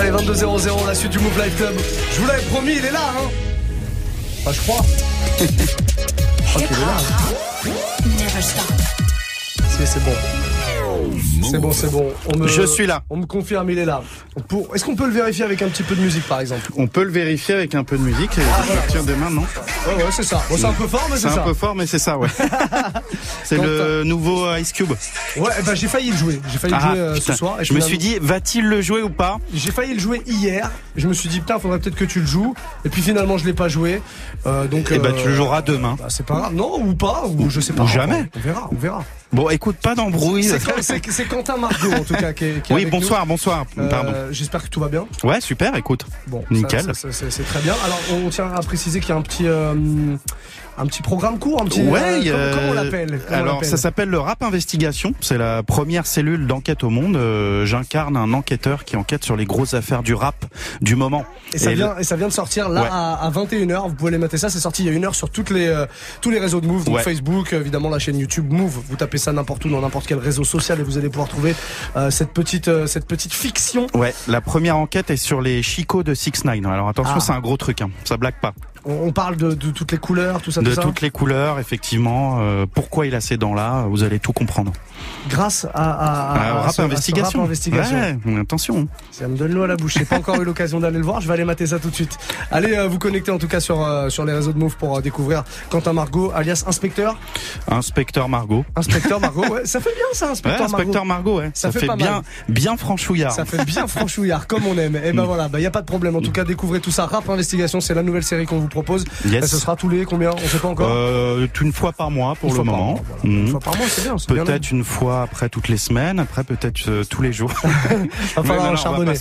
Allez, 22-0-0, la suite du Move Life Club. Je vous l'avais promis, il est là, hein Enfin, je crois. je crois qu'il est là. Hein. C'est bon. C'est bon, c'est bon. Je suis là. On me confirme, il est là. Pour... Est-ce qu'on peut le vérifier avec un petit peu de musique, par exemple? On peut le vérifier avec un peu de musique et ah, à partir de maintenant. Ouais, ouais, c'est ça. Bon, c'est un peu fort, mais c'est ça. C'est un peu fort, mais c'est ça, ouais. c'est le nouveau Ice Cube. Ouais, bah j'ai failli le jouer. J'ai failli le ah, jouer euh, ce soir. Et je, me suis dit, va-t-il le jouer ou pas? J'ai failli le jouer hier. Je me suis dit, putain, faudrait peut-être que tu le joues. Et puis finalement, je l'ai pas joué. Euh, donc. Et eh bah, tu le joueras demain. Bah, c'est pas grave. Non, ou pas, ou je sais pas. Ou jamais. On verra, on verra. Bon, écoute, pas d'embrouille. C'est Quentin Margot, en tout cas, qui est, Oui, bonsoir, bonsoir. Pardon. Euh, j'espère que tout va bien. Ouais, super, écoute. Bon, nickel. C'est très bien. Alors, on tient à préciser qu'il y a un petit, euh, un petit programme court, un petit. Ouais. Euh, comment, on l'appelle Alors, ça s'appelle le Rap Investigation. C'est la première cellule d'enquête au monde. J'incarne un enquêteur qui enquête sur les grosses affaires du rap du moment. Et ça, vient, et ça vient de sortir là à, 21h. Vous pouvez les mater ça. C'est sorti il y a une heure sur toutes les, tous les réseaux de Move, donc Facebook, évidemment la chaîne YouTube Move. Vous tapez ça n'importe où dans n'importe quel réseau social et vous allez pouvoir trouver euh, cette petite euh, cette petite fiction. Ouais, la première enquête est sur les chicots de 6 9 Alors attention, ah. c'est un gros truc, hein. ça blague pas. On parle de, toutes les couleurs, tout ça. De toutes les couleurs, effectivement. Euh, pourquoi il a ces dents-là Vous allez tout comprendre. Grâce à, à, rap, investigation. Ouais, attention. Ça me donne l'eau à la bouche. J'ai pas encore eu l'occasion d'aller le voir. Je vais aller mater ça tout de suite. Allez euh, vous connecter en tout cas sur euh, sur les réseaux de Move pour découvrir Quentin Margot, alias Inspecteur. Inspecteur Margot. Inspecteur Margot. Ouais, ça fait bien ça, Inspecteur Margot. Inspecteur Margot. Ouais. Ça, fait, bien bien franchouillard. Ça fait bien franchouillard comme on aime. Et eh ben mm. voilà, bah y a pas de problème. En tout cas, découvrez tout ça. Rap investigation, c'est la nouvelle série qu'on vous propose. Yes. ce sera tous les combien On sait pas encore. Euh, une fois par mois pour le moment. Une fois par mois, c'est bien. Peut-être une fois après toutes les semaines, après peut-être euh, tous les jours. va falloir charbonner.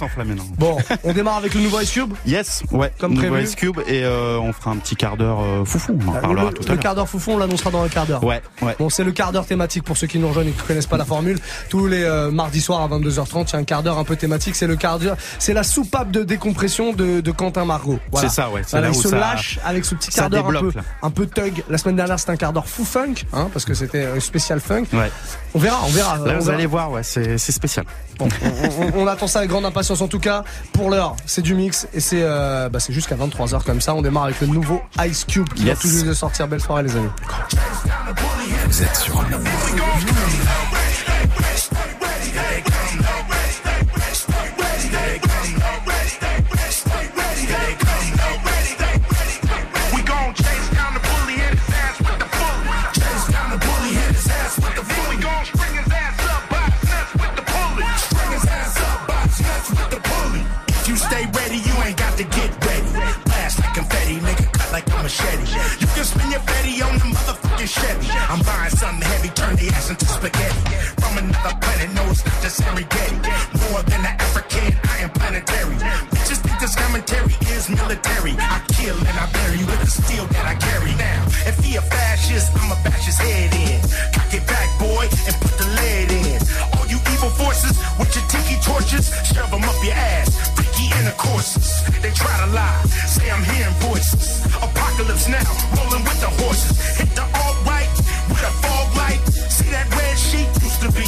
Bon, on démarre avec le nouveau Ice Cube. Yes, ouais. Comme nouveau prévu. Ice Cube et euh, on fera un petit quart d'heure foufou. On en euh, parlera le, tout à l'heure. Le quart d'heure foufou, on l'annoncera dans un quart d'heure. Ouais, ouais. Bon, c'est le quart d'heure thématique pour ceux qui nous rejoignent et qui connaissent pas la formule. Tous les mardis soirs à 22h30, il y a un quart d'heure un peu thématique. C'est le quart d'heure, c'est la soupape de décompression de, de Quentin Margot. Voilà. C'est ça, ouais. Voilà, il se lâche avec ce petit quart d'heure un peu, un peu thug. La semaine dernière, c'était un quart d'heure fou funk, hein, parce que c'était un spécial funk. Ouais. On verra, on verra. Là, vous allez voir, ouais, c'est spécial. Bon, on, attend ça avec grande impatience en tout cas. Pour l'heure, c'est du mix et c'est euh, bah, jusqu'à 23h comme ça. On démarre avec le nouveau Ice Cube qui yes. vient tout juste de sortir. Belle soirée les amis. Vous êtes sur machete. You can spin your fatty on the motherfucking Chevy. I'm buying something heavy, turn the ass into spaghetti. From another planet, no, it's not just Serengeti. More than an African, I am planetary. Bitches think this commentary is military. I kill and I bury with the steel that I carry now. If he a fascist, I'ma bash his head in. Cock it back, boy, and put the lead in. All you evil forces with your tiki torches, shove them up your ass. Intercourses. They try to lie, say I'm hearing voices apocalypse now, rolling with the horses. Hit the alt right with a fog light. See that red sheet used to be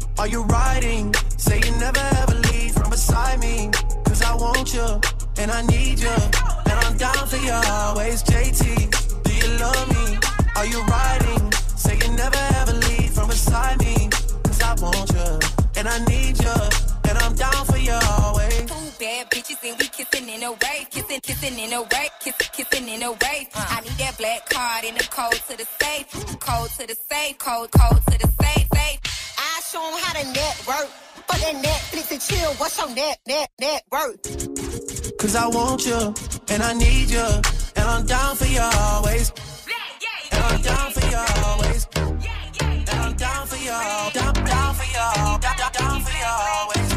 Are you riding? Say you never ever leave from beside me. Cause I want you, and I need you. And I'm down for you always, JT. Do you love me? Are you riding? Say you never ever leave from beside me. Cause I want you, and I need you. And I'm down for you always. Two bad bitches and we kissing in a wave, kissing, kissing in a wave, kissing, kissing in a wave. I need that black card in the code to the safe, code to the safe, code, code to the safe, safe. I show 'em how to network. For that Netflix and chill, what's your net, net, net worth? Cause I want you, and I need you, and I'm down for you always. And I'm down for you always. And I'm down for you, down, down for you, down, down, down for you always.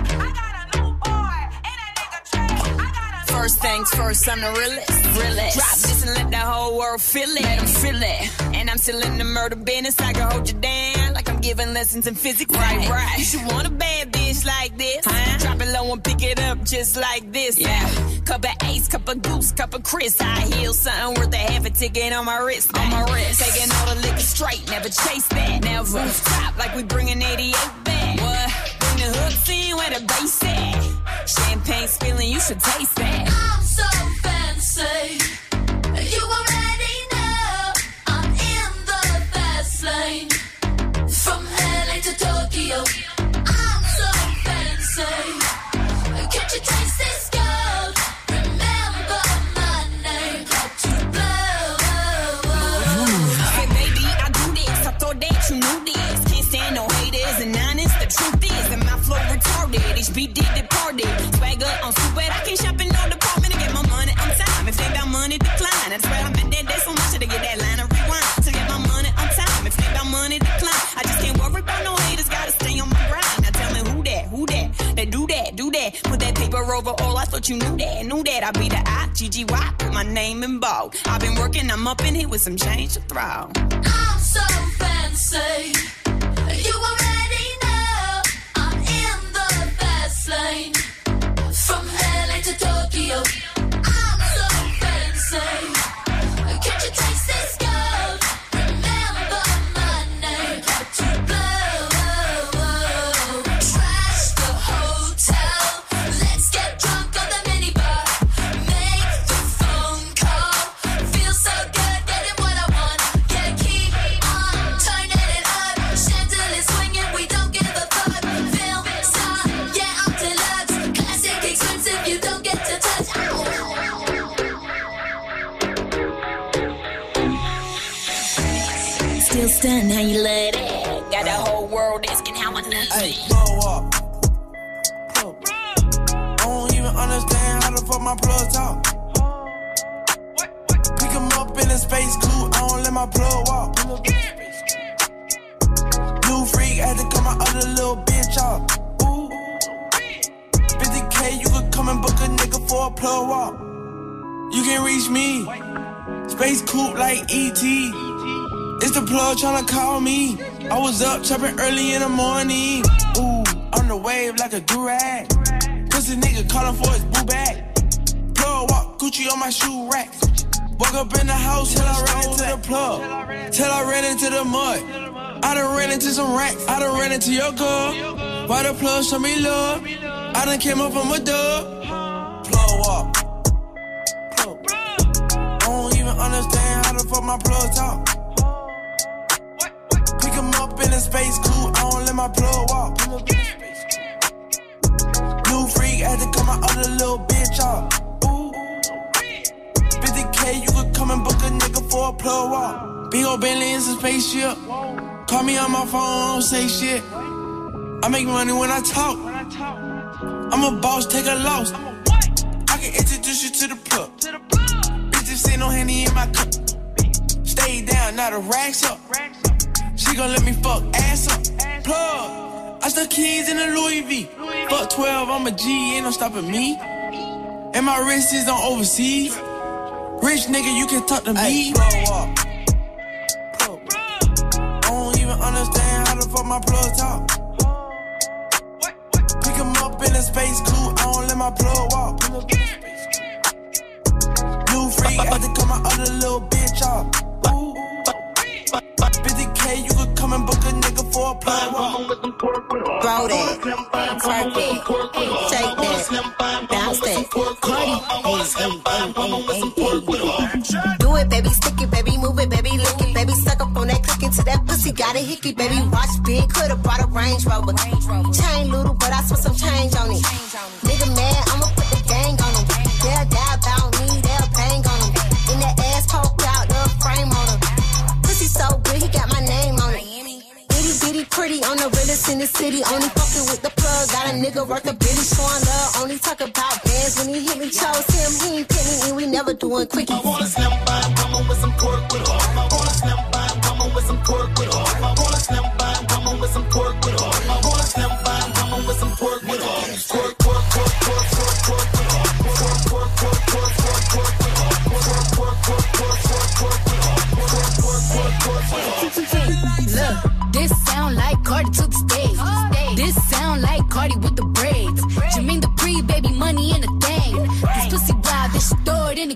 First things first, I'm the realest. realest. Drop this and let the whole world feel it. Let them feel it. And I'm still in the murder business. I can hold you down like I'm giving lessons in physics. Right, right. You should want a bad bitch like this. Huh? Drop it low and pick it up just like this. Yeah. Cup of ace, cup of goose, cup of Chris. I heal something worth a half a ticket on my wrist. On my wrist. Taking all the liquor straight, never chase that. Never. Rooftop like we bringing 88 back. What? Bring the hooks in where the bass at. Champagne spilling, you should taste that. I'm so fancy. You already know I'm in the fast lane. To that over all. I thought you knew that, knew that. I be the I, GGY, put my name in bold. I've been working, I'm up in here with some change to throw. I'm so fancy. You already know I'm in the fast lane. From LA to Tokyo. I'm so fancy. Stunned how you love that. Got the whole world asking how I know Hey, blow up. I don't even understand how the fuck my plug talk. Pick him up in a space coupe, I don't let my plug walk. New freak had to cut my other little bitch off. Ooh. 50k, you could come and book a nigga for a plug walk. You can reach me. Space coupe like ET. It's the plug tryna call me. I was up chopping early in the morning. Ooh, on the wave like a durag. Pussy nigga calling for his boo bag. Plug walk, Gucci on my shoe rack. Woke up in the house till I ran into the plug. Till I ran into the mud. I done ran into some racks. I done ran into your girl. Why the plug show me love? I done came up from a dub. Plug walk. Plug. I don't even understand how the fuck my plug talk. Space coupe, I don't let my plug walk. New freak had to cut my other little bitch off. 50k, you could come and book a nigga for a plug walk. Big ol' Bentley is a spaceship. Call me on my phone, don't say shit. I make money when I talk. I'm a boss, take a loss. I can introduce you to the plug. Bitches say no handy in my cup. Stay down, not a racks up. She gon' let me fuck ass up. Plug. I stuck keys in a Louis V. Fuck 12, I'm a G, ain't no stopping me. And my wrist is on overseas. Rich nigga, you can talk to me. I don't even understand how the fuck my plug talk. Pick him up in a space coupe, I don't let my plug walk. New freak, had to cut my other little bitch off. Walk. Throw that, twerk it, shake that, bounce that. Cardi, Do it, baby, stick it, baby, move it, baby, lick it, baby, suck up on that, click into that pussy, got a hickey, baby, watch big, coulda brought a Range Rover. Chain little, but I spent some change on it. Nigga in the city. Only fucking with the plug. Got a nigga worth a billy showing love. Only talk about bands when he hit me. Chose him, he ain't me, and we never doing quickie. Look,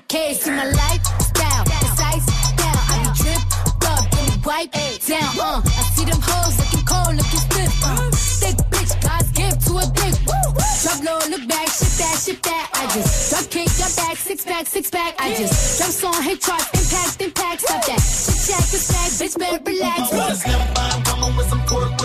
case. See my lifestyle, precise down. I be tripped up, me wipe down. Uh, I see them hoes looking cold, looking stiff. Uh, thick bitch, God's gift to a dick. Drop low, look back, shit that, shit that. I just drop kick, your back, six pack, six pack. I just jump song, hit charts, impact, impact, stop that. Shit check, this back, bitch better relax. Yeah,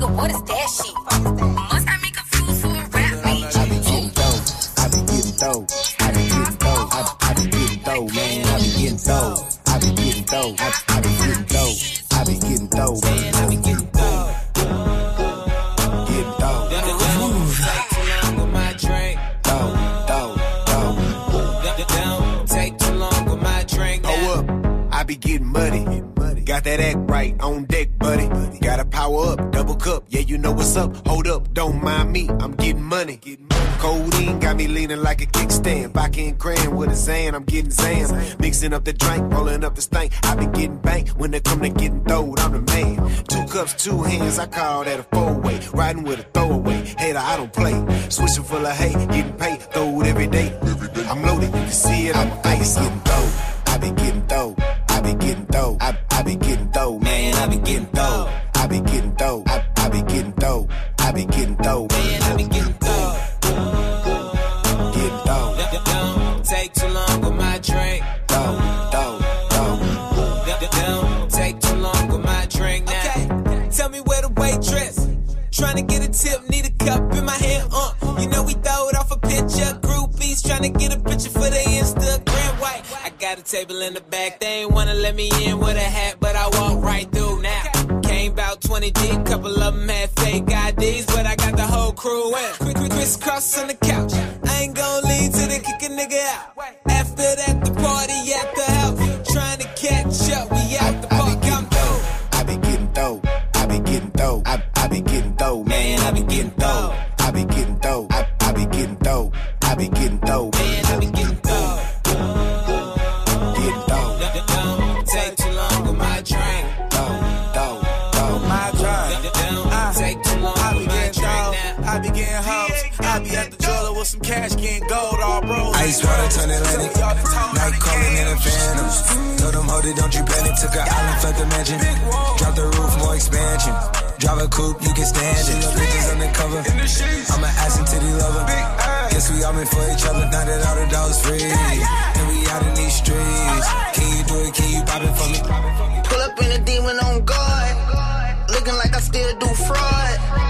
nigga, what is that shit? Must I be confused for a rap beat? I be getting dough. I be getting dough. I be getting dough. I, I be getting dough, man. I be getting dough. I be getting dough. I, I be getting dough. I be getting dough, man. I be getting dough. Take too long with my drink. Up, I be getting muddy. Got that act right on deck, buddy. Gotta power up, double cup. Yeah, you know what's up. Hold up, don't mind me. I'm getting money. Codeine got me leaning like a kickstand. Vodka and cran with a Zan. I'm getting Zam. Mixing up the drink, rolling up the stank. I be getting banked when it come to getting throwed. I'm the man. Two cups, two hands. I call that a four way. Riding with a throwaway. Hater, I don't play. Switching full of hate, getting paid. Throw it every day. I'm loaded. You can see it. I'm ice. getting dough. I be getting dough. I be getting dough. I, I be getting I be getting dough, man. I be getting dough. Getting dough. Don't take too long with my drink. Dough, dough, dough. Don't take too long with my drink now. Okay, tell me where the waitress. Trying to get a tip, need a cup in my hand. Uh, you know we throw it off a picture. Groupies trying to get a picture for their Instagram. White. I got a table in the back. They ain't wanna let me in with a hat, but I walk right through now. Came about 20 deep, couple of them had fake IDs, but I got the whole crew in. Quick, quick, crisscross on the couch. I ain't gon' leave till they kick a nigga out. After that, the party at the house. Trying to catch up, we out the cash, getting gold, all bro. Ice water turn Atlantic. Night calling in a phantom. Told them, hold it, don't you panic. Took an island, left the mansion. Drop the roof, more expansion. Drive a coupe, you can stand it. Bridges undercover. I'm an ass and titty lover. Guess we all meant for each other, now that all the dogs free. And we out in these streets. Can you do it? Can you pop it for me? Pull up in a demon on guard. Looking like I still do fraud.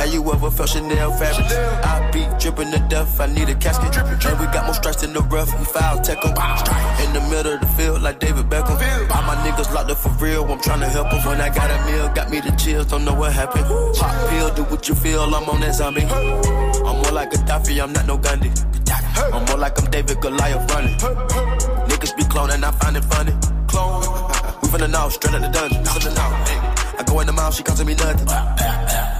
have you ever felt Chanel fabric? I be dripping to death, I need a casket. drippin' And we got more strikes in the rough, we foul tech 'em. In the middle of the field, like David Beckham. All my niggas locked up for real, I'm tryna help 'em. When I got a meal, got me the chills, don't know what happened. Pop pill, do what you feel, I'm on that zombie. I'm more like Gaddafi, I'm not no Gandhi. I'm more like I'm David Goliath running. Niggas be cloning, I find it funny. Clone. We finna know, straight out the dungeon. I go in the mouth, she costing me nothing.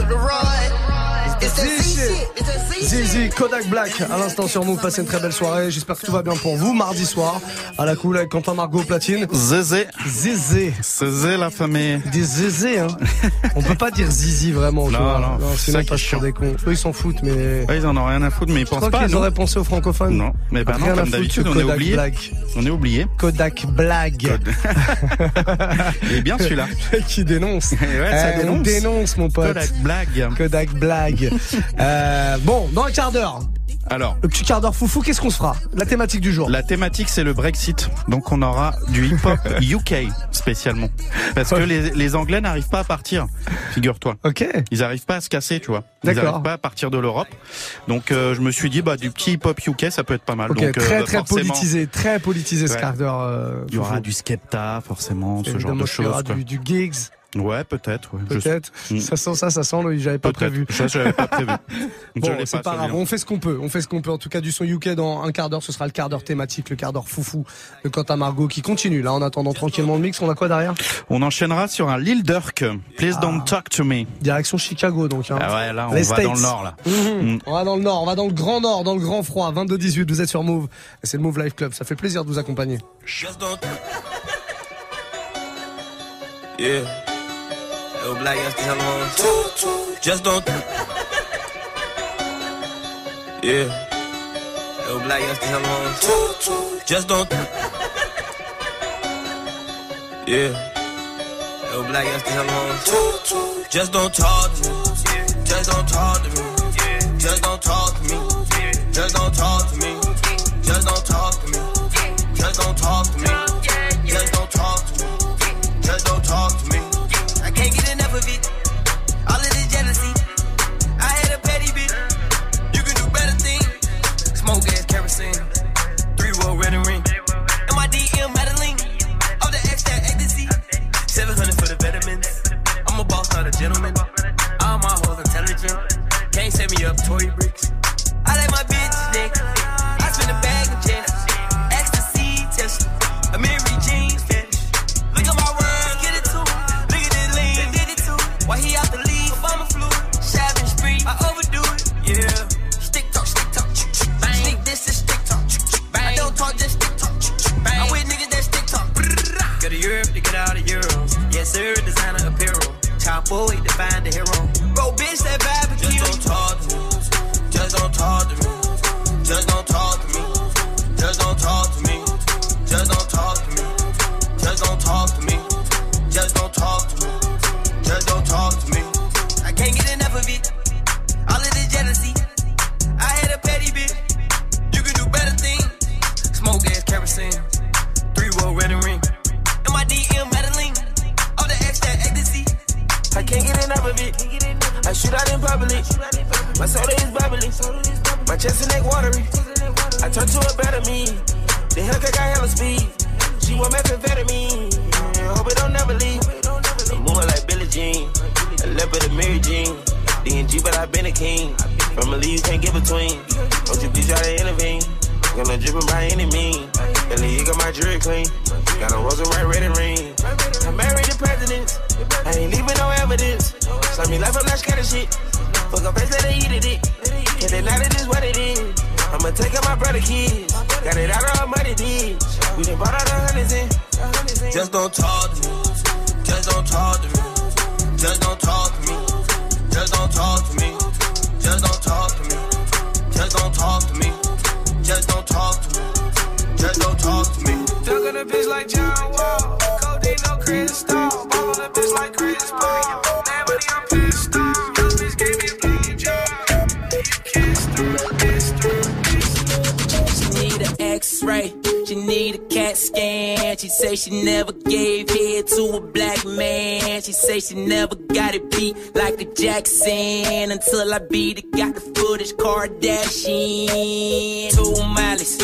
Zizi, Kodak Black, à l'instant sur Move, passez une très belle soirée. J'espère que tout va bien pour vous. Mardi soir, à la cool avec Quentin Margot Platine. Zézé. Zézé. Zézé, la famille. Des zézés, hein. On peut pas dire zizi vraiment. Non, vois. non, c'est sinon ça qui pas chiant. des cons. Eux, ils s'en foutent, mais. Ouais, ils en ont rien à foutre, mais ils Je pensent pas. non auraient pensé aux francophones. Non, mais bah non, Rien à comme d'habitude, on est Kodak oublié. Black. On est oublié. Kodak Blague. Il est bien celui-là. qui dénonce. Ouais, ça Eh, on dénonce. dénonce, mon pote. Kodak blague. Kodak Blague. Euh, bon, dans un quart d'heure, Alors, le petit quart d'heure foufou, qu'est-ce qu'on se fera? La thématique du jour. la thématique c'est le Brexit, donc on aura du hip-hop UK spécialement, parce que les, les Anglais n'arrivent pas à partir. Figure-toi. Ok. Ils n'arrivent pas à se casser, tu vois. Ils n'arrivent pas à partir de l'Europe. Donc euh, je me suis dit bah du petit hip-hop UK ça peut être pas mal. Ok, donc euh, très bah, très forcément, politisé, très politisé ce Ouais. quart d'heure. euh, Il y aura du Skepta forcément, ce genre de qu'il y aura choses. quoi. du, du gigs, Ouais, peut-être. ouais. Peut-être. Ça sent ça, ça sent le. J'avais pas prévu. Ça, j'avais pas prévu. Bon, c'est pas grave. On fait ce qu'on peut. On fait ce qu'on peut. En tout cas, du son UK dans un quart d'heure, ce sera le quart d'heure thématique, le quart d'heure foufou de Quentin Margot qui continue. Là, en attendant tranquillement le mix, on a quoi derrière? On enchaînera sur un Lil Durk. Please don't talk to me. Direction Chicago, donc. Hein. Ah ouais, là, on Les va States. dans le nord, là. Mhm. Mm. On va dans le nord, on va dans le grand nord, dans le grand froid. 22-18, vous êtes sur Move. C'est le Move Life Club. Ça fait plaisir de vous accompagner. Just don't. Yeah. Yo, black ass the hell on. Just don't. Yeah. Yo, black ass the hell on. Just don't. Yeah. Yo, black ass the hell on. Just don't talk to me. Just don't talk to me. Just don't talk to me. Just don't talk to me. Just don't talk to me. Just don't talk to me. Evidence. Saw me life, I'm not scared of shit. Fuck a face that they eat it. Can't deny that this what it is. I'ma take out my brother kids. Got it out of our money did. We done bought all the hundreds in. Just don't talk to me. Just don't talk to me. Just don't talk to me. Just don't talk to me. Just don't talk to me. Just don't talk to me. Just don't talk to me. Just don't talk to me. Dug on a bitch like John Wall. Codeine, no crystal. She need an X-ray. She need a CAT scan. She say she never gave head to a black man. She say she never got it beat like a Jackson until I beat it. Got the footage, Kardashian. Two miles,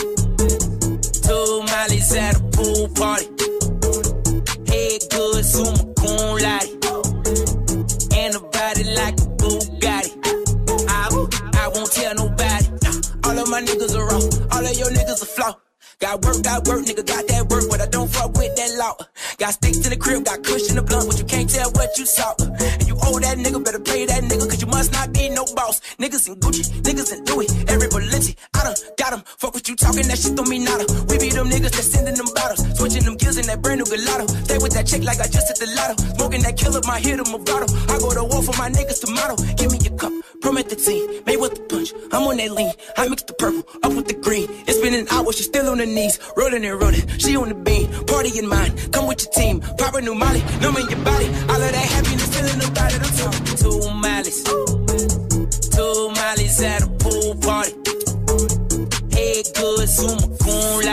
two miles at a pool party. Head good, summa cum laude. And a body like a Bugatti. I, I won't tell nobody. All of my niggas are raw. All of your niggas are flaw. Got work, got work, nigga, got that work, but I don't fuck with that law. Got sticks in the crib, got cushion the blunt, but you can't tell what you saw. And you owe that nigga, better pay that nigga, cause you must not be no boss. Niggas in Gucci, niggas in Louis, every Balenci, I done got 'em. Fuck what you talking, that shit don't mean nada. We be them niggas that sending them bottles, switching them gears in that brand new gelato. Stay with that chick like I just hit the lotto. Smoking that killer, my hit him a bottle. I go to war for my niggas tomorrow. Give me your cup, promethazine, made with the punch. I'm on that lean, I mix the purple up with the green. It's been an hour, she still on her knees, rolling and rolling. She on the beam, party in mine. Come with your team, pop a new molly, numbing your body. All of that happiness feeling about it. I'm talking two miles, dollars at a pool party. Head good, zoom a goon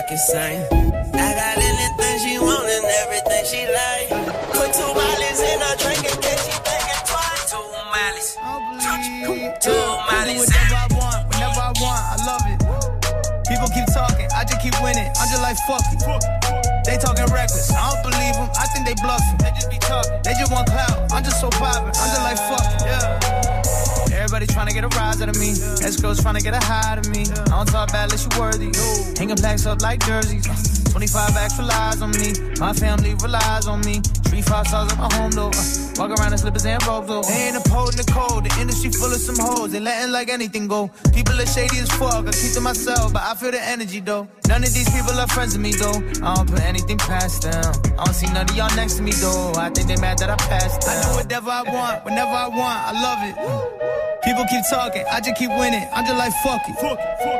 back insane. Up like jerseys. 25 extra lies on me. My family relies on me. Three five stars at my home though. Uh, walk around in slippers and robes though. Ain't upholding the code. The industry full of some hoes. They letting like anything go. People are shady as fuck. I keep to myself, but I feel the energy though. None of these people are friends of me though. I don't put anything past them. I don't see none of y'all next to me though. I think they mad that I passed them. I do whatever I want, whenever I want. I love it. People keep talking, I just keep winning. I'm just like fuck it. Fuck it, fuck it.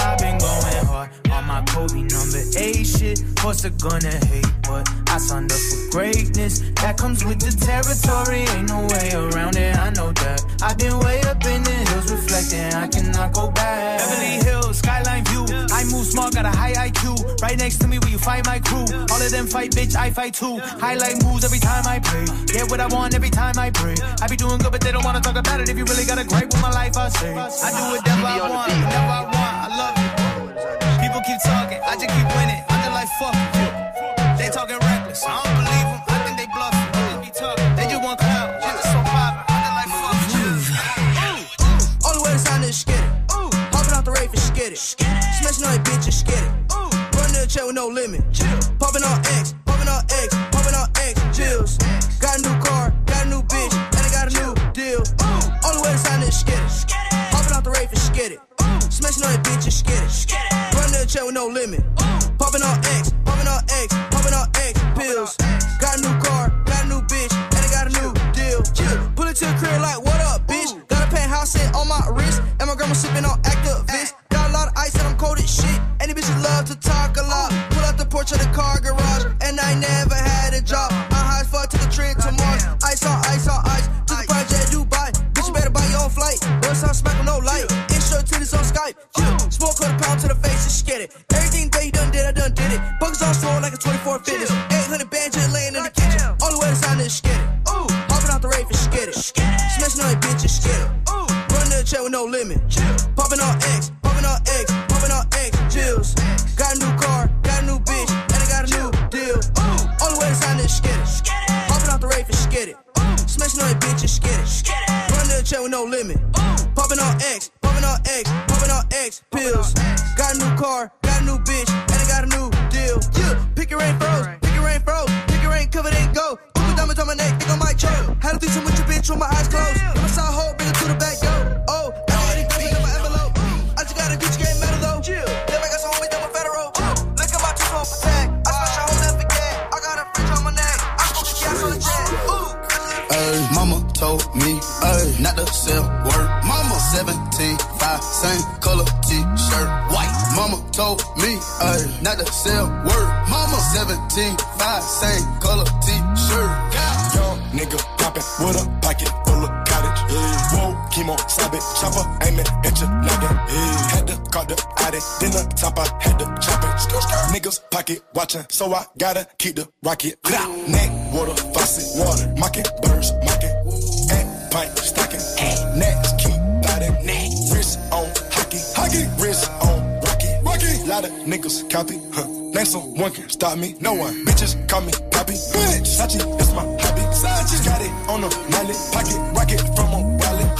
my Kobe number eight shit. What's they gonna hate? But I signed up for greatness. That comes with the territory. Ain't no way around it. I know that. I've been way up in the hills reflecting. I cannot go back. Beverly Hills, skyline view. I move smart, got a high IQ. Right next to me where you find my crew. All of them fight, bitch. I fight too. Highlight moves every time I play. Get what I want every time I pray. I be doing good, but they don't wanna talk about it. If you really got a gripe with my life, I say. I do whatever I want, whenever I want. I love it people keep talking, I just keep winning. I just like fuck. They talking reckless. I don't believe them. I think they bluffing. They just just want clout. So way to sign is skid it. Ooh. Popping out the rave is skid. Smashing all that bitch is it. Ooh. Running the chair with no limit. Chill. Popping on X. Popping on X. Popping on X. Chills. Got a new car. Got a new bitch. And I got a new deal. Ooh. Only way to sign is skid it. Popping out the rave is skid it. Smashing all a bitches, is it check with no limit. Popping on X, popping on X, popping on X pills. Got a new car, got a new bitch, and I got a new deal. Chill. Pull it to the crib like, what up, bitch? Got a penthouse set on my wrist, and my grandma sipping on activist. Got a lot of ice and I'm cold as shit. Any bitches love to talk a lot. Pull out the porch of the car garage. more fitness. 800 bands just laying in the kitchen. Only way to sign is skid it. Ooh, hopping out the rave and skid. Smashing all a bitch and skid it. Ooh, running the chair with no limit. Popping on X, popping on X, popping on X. Jills. Got a new car, got a new bitch, and I got a new deal. Ooh, only way to sign is skid it. Popping out the rave and skid. Smashing all a bitch and skid it. The chair with no limit. Watching, so I gotta keep the rocket. Neck, water, faucet, water, mocking, birds, mocking. And pipe, stocking. Next, keep biting. Neck, wrist on hockey, hockey, wrist on rocky, rocky. Lot of niggas copy, huh? Name someone can stop me, no one. Bitches call me poppy, bitch. Sachi is my hobby. Sachi got it on the mallet, pocket rocket from a wallet.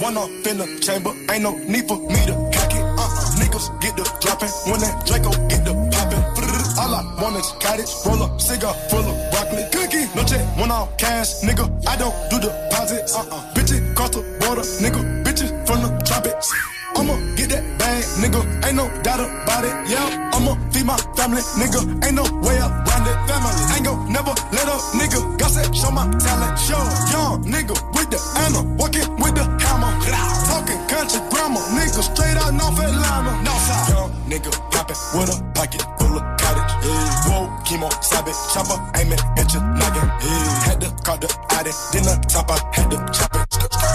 One off in the chamber, ain't no need for me cash, nigga. I don't do deposits. Uh-uh. Bitches cross the border, nigga. Bitches from the tropics. I'ma get that bag, nigga. Ain't no doubt about it. Yeah, I'ma feed my family, nigga. Ain't no way around it. Family, ain't gon' never let up, nigga. Gossip, show my talent. Show young nigga with the ammo, walking with the hammer. Talking country grammar, nigga. Straight out North Atlanta. Northside. Young nigga poppin' with a pocket. Yeah. Whoa, chemo, stop it, chopper, aiming at your noggin. Yeah. Had to call the addict, then the top I had to chop it.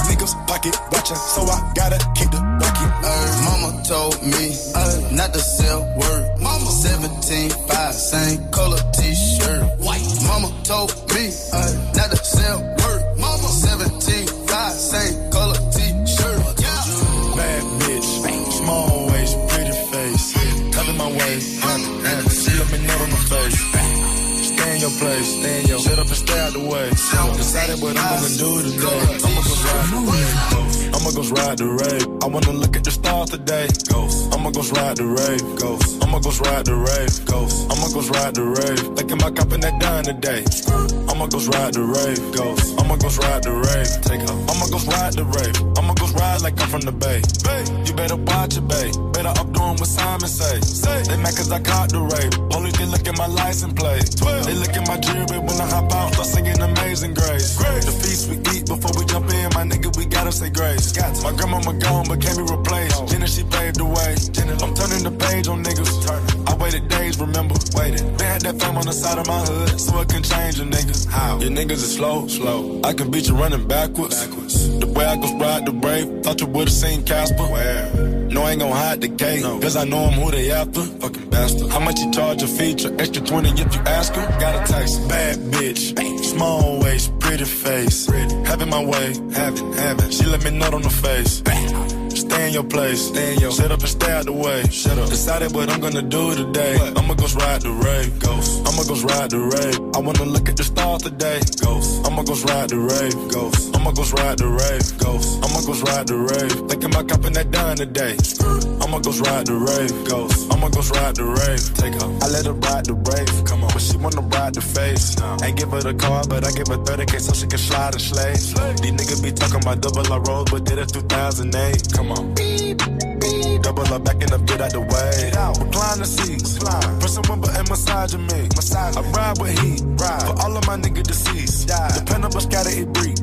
Niggas pocket watching, so I gotta keep the rocket. Ay, mama told me ay, not to sell word. Mama 17, 5, same color t-shirt, white. Mama told me ay, not to sell word. Mama 17, 5, same Place, in your. Shut up and stay out the way. Decided what I'm gonna do today. I'ma go ride. I'ma go ride the rave. I wanna look at the stars today. Ghost. I'ma go ride the rave. Ghost. I'ma go ride the rave. Ghost. I'ma go ride the rave. Thinking about copping that dime today. I'ma go ride the rave. Ghost. I'ma go ride the rave. Take off. I'ma go ride the rave. I'ma go ride like I'm from the bay. Bay. You better watch it, bay. Better up doing what Simon say. Say. They mad cause I caught the rave. Police they look at my license plate. They look at my jewelry when I hop out. Start singing Amazing Grace. The feast we eat before we jump in, my nigga, we gotta say grace. My grandmama gone, but can't be replaced. Jenna, she paved the way. I'm turning the page on niggas. I waited days, remember? Waited. They had that fame on the side of my hood, so it can change a nigga. How? Your niggas is slow, slow. I can beat you running backwards. backwards. The way I go ride the brave, thought you would've seen Casper. Where? No, I ain't gon' hide the gate, cause I know I'm who they after. Fucking bastard. How much you charge a feature? Extra 20 if you ask her. Got a text. Bad bitch. Small waist, pretty face. Having my way, having, having. She let me nut on the face. Stay in your place. Stay in your Shut up and stay out the way. Shut up. Decided what I'm gonna do today. I'ma go ride the rave. Ghost. I'ma go ride the rave. I wanna look at the stars today. Ghost. I'ma go ride the rave. Ghost. I'ma go ride the rave. Ghost. I'ma go ride the rave. Thinking about copping that dime today. I'ma go ride the rave. Ghost. I'ma go ride the rave. Take off. I let her ride the rave. Come on. But she wanna ride the face. Ain't give her the car, but I give her 30k so she can slide and slay. These niggas be talking about double I roll, but did it 2008. Come on. Double up, backing up, get out the way. Recline the seats. Pressing one button, massaging me. I ride with heat. For all of my niggas deceased. Dependable, scatter it breathe.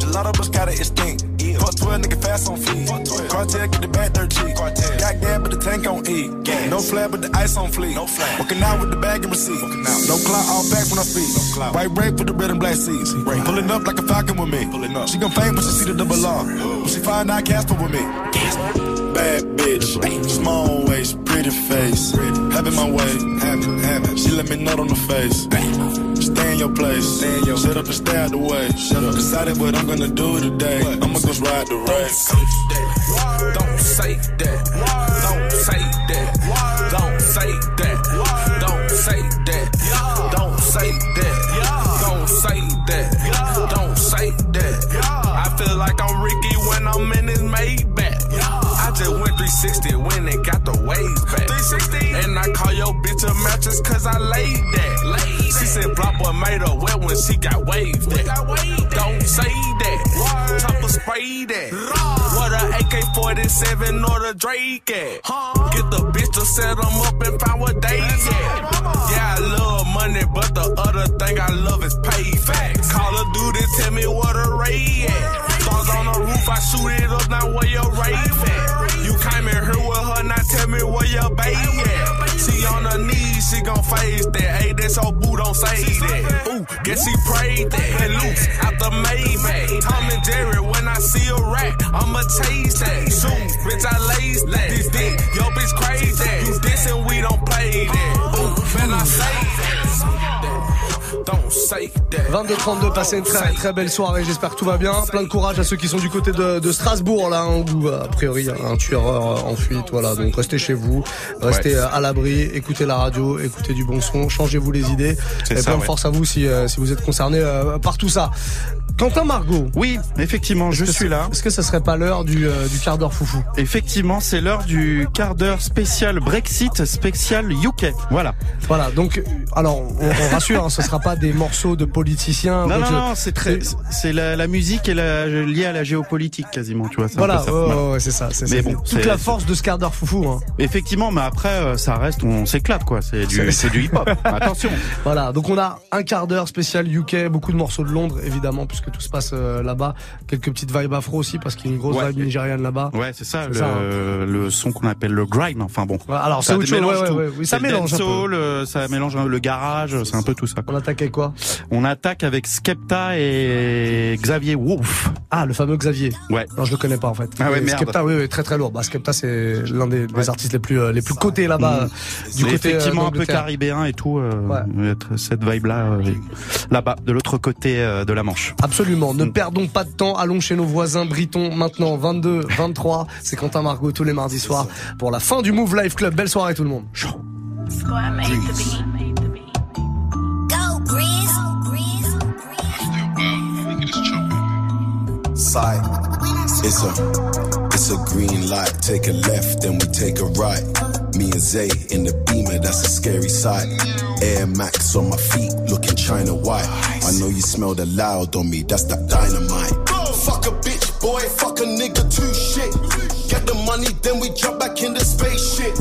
Gelato, but scatter it stink. Fuck 12 nigga fast on feet. Cartel get the back cheap. Got gas, but the tank on E. No flab, but the ice on fleek. No flag. Working out with the bag and receipt. No clout, all back when I speak. No White rape with the red and black seats. Pulling up like a falcon with me. Pulling up. She gon' faint when she see the double R. When she find out Casper with me. Bad bitch, small waist, pretty face. Having my way, having, having. She let me nut on the face. Stay in your place. Stay in your Shut up and stay out the way. Shut up. Decided what I'm gonna do today. I'ma go ride the race. Don't say that. Don't say that. Don't say that. Don't say that. Don't say that. Don't say that. Don't say that. I feel like I'm Ricky when I'm in his Maybach. I just went 360 when it got the waves back. 360. And I call your bitch a mattress cause I laid that. She said BlocBoy made her wet when she got waved that. Don't say that. Chopper spray that. What a AK-47 or the Drake at. Get the bitch to set them up and find what they at. Yeah, I love money, but the other thing I love is payback. Call of Duty, tell me what a ray at. Stars on the roof, I shoot it up, now where your rave at? You came in here with her, now tell me where your baby at. She on her knees, she gon' face that. Hey, that's her boo, don't say that. Ooh, guess she prayed that. And loose out the Maybach. Tom and Jerry, when I see a rat, I'ma chase that. Shoot, bitch, I lace that. This dick, yo, bitch, crazy. You dissing, we don't play that. Ooh, man, I say that. Don't say that. 22-32, passez une très, très belle soirée, j'espère que tout va bien. Plein de courage à ceux qui sont du côté de, de Strasbourg, là, hein, où a priori il y a un tueur euh, en fuite, voilà. Donc restez chez vous, restez Ouais. euh, à l'abri, écoutez la radio, écoutez du bon son, changez-vous les idées. C'est Et ça, plein de ouais. force à vous si, euh, si vous êtes concerné euh, par tout ça. Quentin Margot. Oui, effectivement, je suis c'est- là. Est-ce que ça serait pas l'heure du, euh, du quart d'heure foufou Effectivement, c'est l'heure du quart d'heure spécial Brexit, spécial UK. Voilà. Voilà, donc, euh, alors, on, on rassure, hein, ce sera pas des morceaux de politiciens. Non, non, non, c'est très, c'est la, la musique la, liée à la géopolitique quasiment, tu vois. c'est Voilà, peu ça. ouais, c'est ça. C'est Mais c'est bon, toute c'est- la force de ce quart d'heure foufou. Hein. Effectivement, mais après, euh, ça reste, on s'éclate, quoi. C'est du, C'est- c'est du hip-hop. Attention. Voilà, donc on a un quart d'heure spécial UK, beaucoup de morceaux de Londres évidemment puisque tout se passe euh, là-bas, quelques petites vibes afro aussi parce qu'il y a une grosse Ouais. vibe nigériane là-bas. Ouais, c'est ça, C'est le, ça, hein. le son qu'on appelle le grime. Enfin bon. Ouais, alors, ça mélange ouais, tout. oui, ça mélange un peu. dancehall, euh, ça mélange le garage, c'est un peu tout ça. On attaque avec quoi? On attaque avec Skepta et Xavier Wolf. Ah, le fameux Xavier. Ouais. Non, je le connais pas en fait. Ah ouais, merde. Skepta, oui, oui, très très lourd. Bah, Skepta, c'est l'un des, des artistes les plus euh, les plus cotés là-bas, euh, du côté effectivement un peu caribéen et tout. Cette vibe là, là-bas, de l'autre côté de la Manche. Absolument. Mm. Ne perdons pas de temps. Allons chez nos voisins britons maintenant. 22, 23. C'est Quentin Margot tous les mardis soirs pour la fin du Move Life Club. Belle soirée tout le monde. Go. It's a, it's a green light. Take a left, then we take a right. Me and Zay in the beamer, that's a scary sight. Air Max on my feet, looking China white. I know you smell the loud on me, that's that dynamite. Fuck a bitch, boy, fuck a nigga, too shit. Get the money, then we jump back in the spaceship.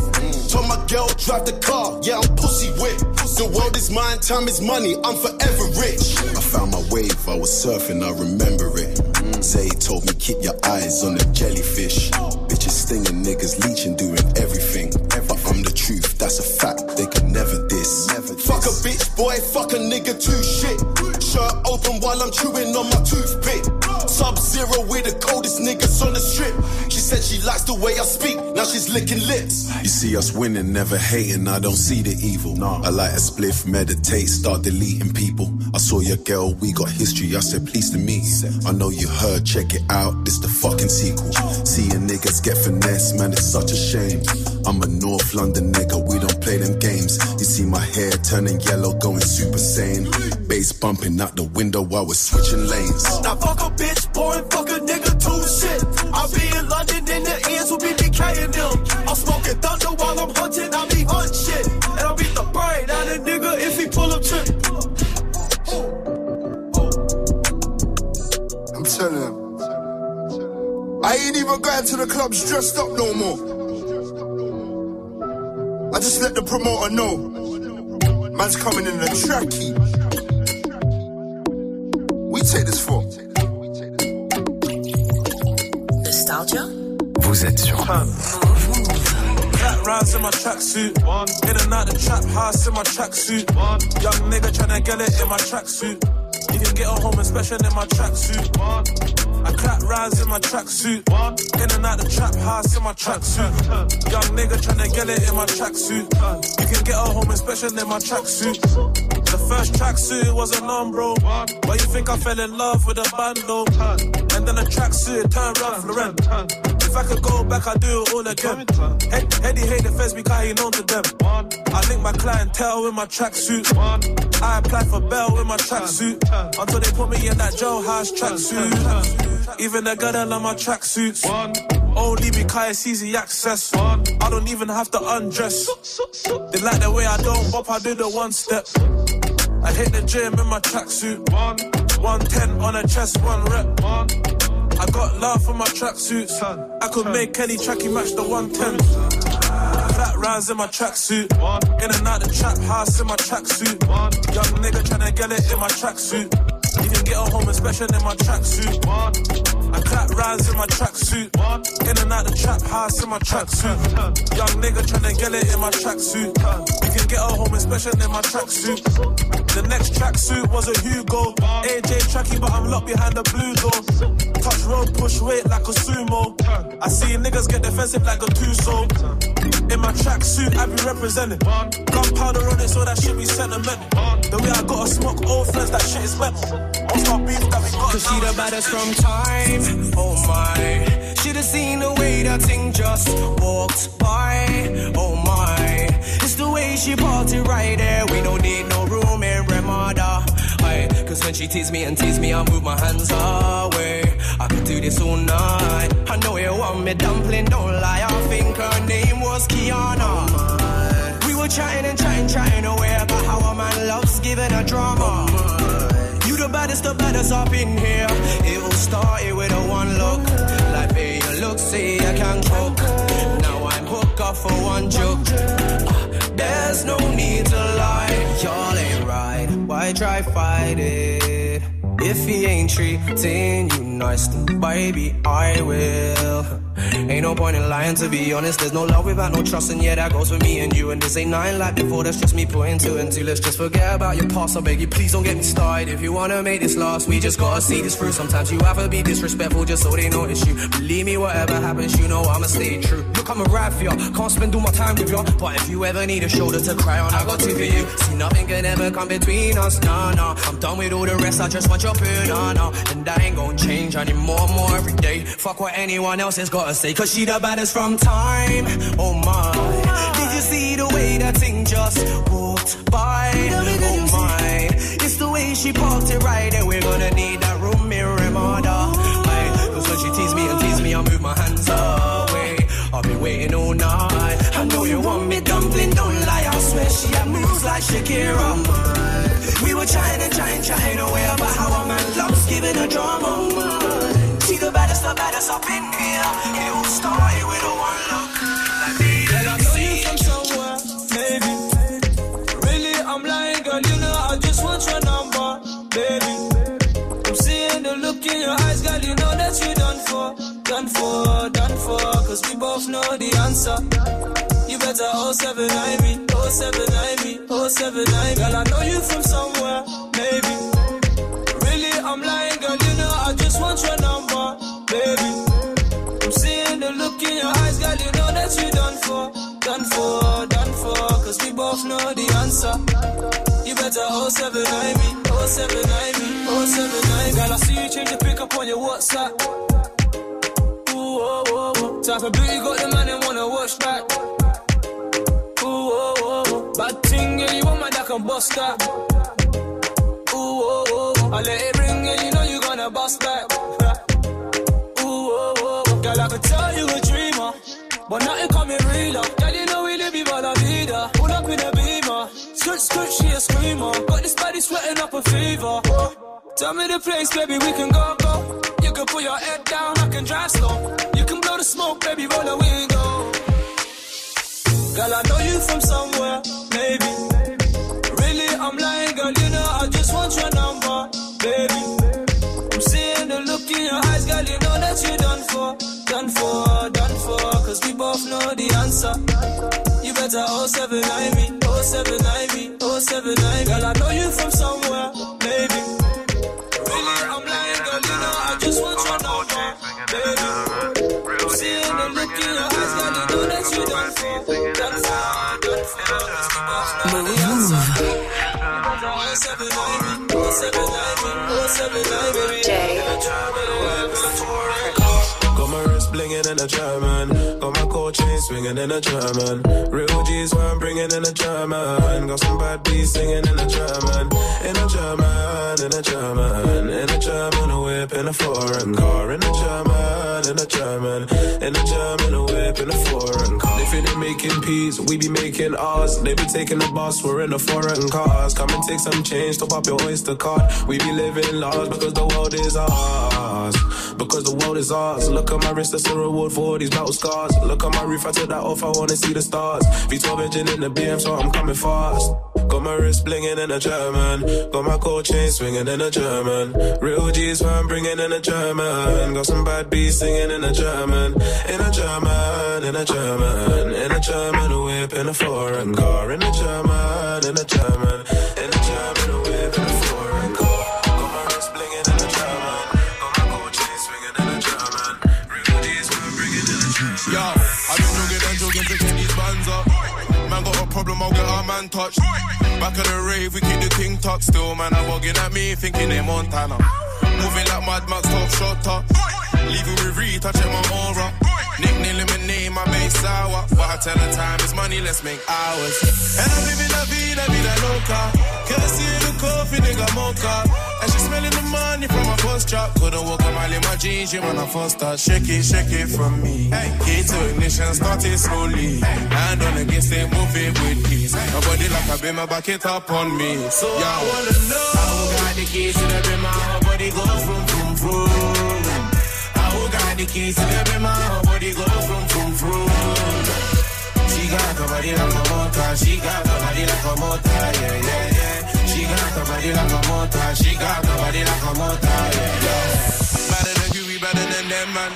Told my girl, drive the car, yeah, I'm pussy whip. The world is mine, time is money, I'm forever rich. I found my wave, I was surfing, I remember it. Zay told me, keep your eyes on the jellyfish. Bitches stinging, niggas leeching, doing everything. But I'm the truth, that's a fact, they can never diss. Fuck a bitch, boy, fuck a nigga, too shit. Shirt open while I'm chewing on my toothpick. Sub zero with the coldest niggas on the strip. She said she likes the way I speak, now she's licking lips. You see us winning, never hating, I don't see the evil. I like a spliff, meditate, start deleting people. I saw your girl, we got history, I said please to meet you. I know you heard, check it out, this the fucking sequel. Seeing niggas get finesse, man, it's such a shame. I'm a North London nigga, we don't play them games. You see my hair turning yellow, going super sane. Bass bumping out the window while we're switching lanes. Now fuck a bitch, boy, fuck a nigga, will them. I'm smoking thunder while I'm hunting, I be hunt shit. And I'll beat the brain out of nigga if he pull up trip. I'm telling him. I ain't even going to the clubs dressed up no more. I just let the promoter know. Man's coming in a trackie. We take this for. Nostalgia. Vous êtes sur rounds in my tracksuit. One In and out the trap house in my tracksuit. Young nigga tryna get it in my tracksuit. You can get her home, especially in my tracksuit. I clap rhymes in my tracksuit. One In and out the trap house in my tracksuit. Young nigga tryna get it in my tracksuit. You can get her home, especially in my tracksuit. The first tracksuit was a non bro. Why you think I fell in love with a bando? And then the tracksuit turned round Florent. If I could go back, I'd do it all again. Head, Heady hate the feds because he known to them. I link my clientele with my tracksuit. I applied for bail with my tracksuit. Until they put me in that jailhouse tracksuit. Even the girl that love my tracksuits. Only because it's easy access. I don't even have to undress. They like the way I don't bop, I do the one step. I hit the gym in my tracksuit. 110 on a chest, one rep. I got love for my tracksuits. I could make Kenny tracky match the 110. Flat rounds in my tracksuit. In and out the trap house in my tracksuit. Young nigga tryna get it in my tracksuit. You can get her home, especially in my tracksuit. I clap rhymes in my tracksuit. In and out the trap house in my tracksuit. Young nigga tryna get it in my tracksuit. You can get her home, especially in my tracksuit. The next tracksuit was a Hugo. AJ tracky, but I'm locked behind the blue door. Touch road, push weight like a sumo. I see niggas get defensive like a two-so. In my tracksuit, I be representing. Gunpowder on it, so that shit be sentimental. The way I gotta smoke old friends, that shit is metal. Cause she the baddest from time. Oh my. Should've seen the way that thing just walked by. Oh my. It's the way she party right there. We don't need no room in Ramada. Aye. Cause when she tease me and tease me, I move my hands away. I could do this all night. I know you want me dumpling, don't lie. I think her name was Kiana. Oh we were chatting and chatting, chatting away about how a man loves giving a drama. Oh you the baddest, the baddest up in here. It all started with a one look. Like, babe, you look, see, I can cook. Now I'm hooked up for one joke. Uh, there's no need to lie. Y'all ain't right. Why try fight it? If he ain't treating you nice, then baby, I will. Ain't no point in lying to be honest. There's no love without no trust, and yeah, that goes for me and you. And this ain't nothing like before, that's just me putting two and two. Let's just forget about your past. I beg you, please don't get me started. If you wanna make this last, we just gotta see this through. Sometimes you have to be disrespectful just so they notice you. Believe me, whatever happens, you know I'ma stay true. Look, I'm a rap for ya. Can't spend all my time with ya. But if you ever need a shoulder to cry on, I got two for you. See, nothing can ever come between us, nah, nah. I'm done with all the rest, I just want your banana. And I ain't gonna change anymore, more every day. Fuck what anyone else has gotta say, cause she the baddest from time. Oh my. Did you see the way that thing just walked by? Oh my. It's the way she parked it right there. We're gonna need that room mirror Ramada. Cause when she tease me and tease me, I move my hands away. I'll be waiting all night. I know you want me dumpling, don't lie. I swear she had moves like Shakira. We were trying and trying, trying away about how a man loves giving a drama. She the baddest, the baddest up in here. It all started with a one look. Like girl, I know you from somewhere, maybe. Really, I'm lying, girl. You know I just want your number, baby. I'm seeing the look in your eyes, girl. You know that you done for, done for, done for. Cause we both know the answer. You better 079 me, 079 me, 079 me. Girl, I know You better 079 me, 079 me, 079 me. Girl, I see you change the pick up on your WhatsApp. Ooh, oh, oh, oh. Type of beauty got the man and wanna watch back. Ooh, oh, oh, oh. Bad thing, yeah, you want my that can bust that. Ooh, oh, oh, oh. I let it ring, and you know you gonna bust back. Ooh, oh, oh, oh. Girl, I could tell you a dreamer, but nothing coming realer. Girl, skirt, skirt, she a screamer. Got this body sweating up a fever. Tell me the place, baby, we can go, go. You can put your head down, I can drive slow. You can blow the smoke, baby, roll the window. Girl, I know you from somewhere, maybe. Really, I'm lying, girl, you know I just want your number, baby. I'm seeing the look in your eyes, girl, you know that you're done for, done for, done for. Cause we both know the answer. You better 079 me, 079 me, 0790, 079. Girl, I know you from somewhere, baby. Really, I'm lying, girl, you know I just want your number, baby. Seeing your eyes, girl, you know that you don't don't baby. J my in a German. Got my gold chain swinging in a German. Real G's where I'm bringing in a German. Got some bad beats singing in a German. In a German, in a German. In a German, a whip in a foreign car. In a German, in a German. In a German, a whip in a foreign making peas, we be making ours. They be taking the bus, we're in the foreign cars. Come and take some change, top up your oyster card. We be living large because the world is ours. Because the world is ours. Look at my wrist, that's a reward for all these battle scars. Look at my roof, I took that off, I wanna see the stars. V12 engine in the BM, so I'm coming fast. Got my wrist blinging in a German. Got my gold chain swinging in a German. Real G's where I'm bringing in a German. Got some bad beats singing in a German. In a German, in a German. In a German, a whip in a foreign car. In a German, in a German. In a German, a whip in a foreign car. Got my wrist blinging in a German. Got my gold chain swinging in a German. Real G's where bringing in a German. Yo, I've been jogging and jogging, picking these bands up. Man got a problem, I'll get our man touched. Back of the rave, we keep the thing tucked. Still, man, I'm bugging at me, thinking they Montana. Moving like Mad Max, top shot up. Leaving with touching my aura. Nickname my make sour. But I tell her time is money, let's make hours. And I'm living la vida, vida loca. Courtesy of the coffee, nigga mocha. And she smelling the money from my first drop. Couldn't walk a mile in my jeans, you when I first start. Shake it, shake it from me. Hey. Key to ignition, started slowly. Hand on the gas, they move it with ease. My body like a beamer, back it up on me. So Yo. I wanna know. I got the keys to the bima, her body go vroom vroom vroom. Got the keys to the bima, her body go vroom vroom vroom. She got the body like a motor, she got the body like a motor, yeah yeah yeah. She got the body like a motor, she got the body like a motor, yeah yeah. Better than you, we better than them, man.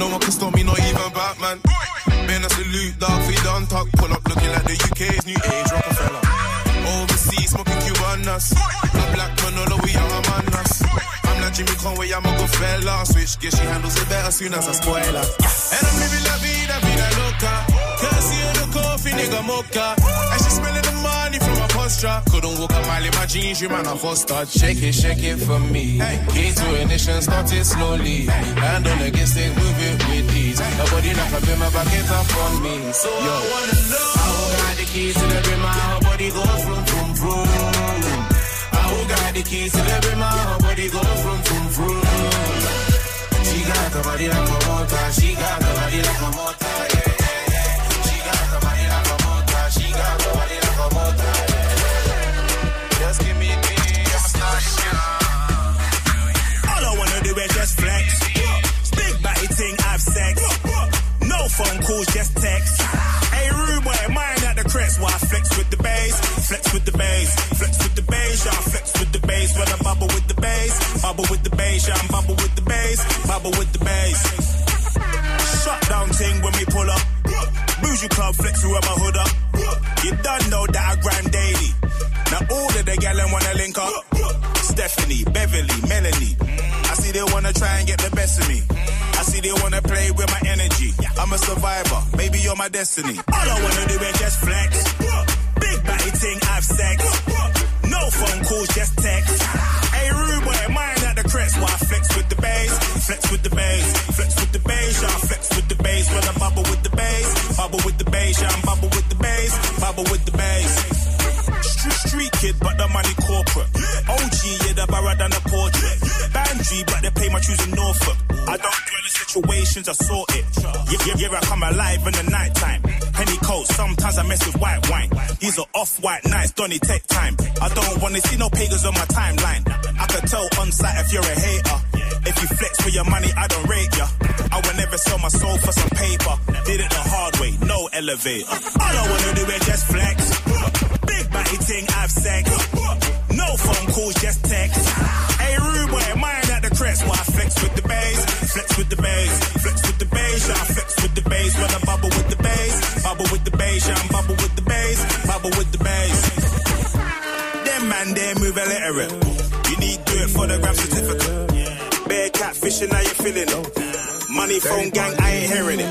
No one can stop me, not even Batman. Been a salute, dog, we done talk. Pull up looking like the UK's new age Rockefeller. Overseas, smoking Cubanas. A black man, all Jimmy Conway, I'm a good fella. Switch gear, she handles it better soon as a spoiler. And I'm living la vida, vida loca. Courtesy of the coffee, nigga mocha. And she smelling the money from my posture. Couldn't walk a mile in my jeans, you man, I start. Shake it, shake it for me. Key to ignition, started slowly. Hand on the gas, they move it with ease. Her body like a bimmer, back it up on me. So Yo. I wanna know. I who got the keys to the bima, her body go vroom vroom vroom. Got the keys to the bima, her body go vroom vroom vroom. She got the body like a motor, she got the body like a motor, yeah yeah. She got the body like a motor, she got the body like a motor. Just give me me, I'm a All I wanna do is just flex. Big body thing, have sex. No phone calls, just text. Hey, rude boy, mine at the crest. Why I flex with the bass? Flex with the bass. Flex with the bass, I flex with bass. When I bubble with the bass. Bubble with the bass, yeah, I'm bubble with the bass. Bubble with the bass. Shut down thing when we pull up. Bougie club, flex my hood up. You done know that I grind daily. Now all of the gal wanna link up. Stephanie, Beverly, Melanie. I see they wanna try and get the best of me. I see they wanna play with my energy. I'm a survivor, maybe you're my destiny. All I wanna do is just flex. Big body thing, have sex. No phone calls, just text. The I'm bubble with the bass. Bubble with the bass. Street, street kid, but the money corporate. OG, yeah, the barra than a portrait. Bandry, but they pay my tunes in Norfolk. I don't dwell in situations, I sort it. Yeah, yeah, yeah, I come alive in the night I mess with white wine. These are off-white nights, Donny, take time. I don't wanna see no pagans on my timeline. I can tell on sight if you're a hater. If you flex for your money, I don't rate ya. I will never sell my soul for some paper. Did it the hard way, no elevator. All I wanna do is just flex. Big body thing, have sex. No phone calls, just text. Hey, rude boy, mine at the crest. Why I flex with the bass? Flex with the bass. Flex with the bass, yeah, I flex with the bass. When I bubble with the bass. Bubble with the bass, yeah, I'm Man, they move illiterate. You need do it for the gram certificate. Bear catfish wishing how you feeling it. Money phone gang, I ain't hearing it.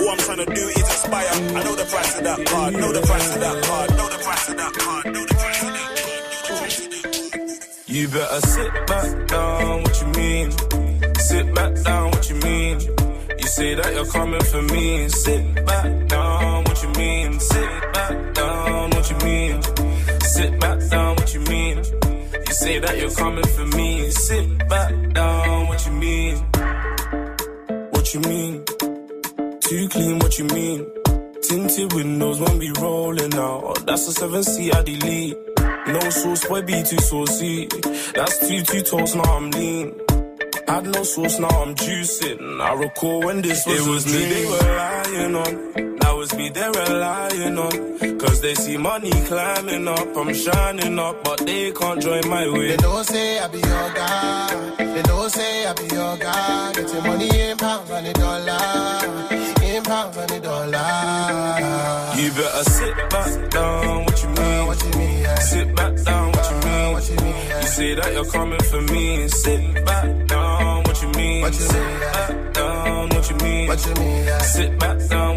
All I'm trying to do is inspire. I know the price of that card, know the price of that card, know the price of that card, know the price of that card. You better sit back down, what you mean? Sit back down, what you mean? You say that you're coming for me. Sit back down, what you mean? Sit back down, what you mean? Sit back down, what you mean? You say that you're coming for me. Sit back down, what you mean? What you mean? Too clean, what you mean? Tinted windows when we rolling out. Oh, that's a 7 C I delete. No sauce, boy, be too saucy. That's two, two toast, now I'm lean. Had no sauce, now I'm juicing. I recall when this was It was me they were lying on. That was me they were lying on. Cause they see money climbing up. I'm shining up, but they can't join my way. They don't say I be your guy. They don't say I be your guy. Get your money in pounds and a dollar. In pounds and a dollar. You better sit back down, what you mean? Uh, what you mean? Yeah. Sit back down, what you mean? What you mean? Yeah. You say that you're coming for me. Sit back down, what you mean? What you Sit mean? Yeah. back down, what you mean? What you mean? Yeah. Sit back down,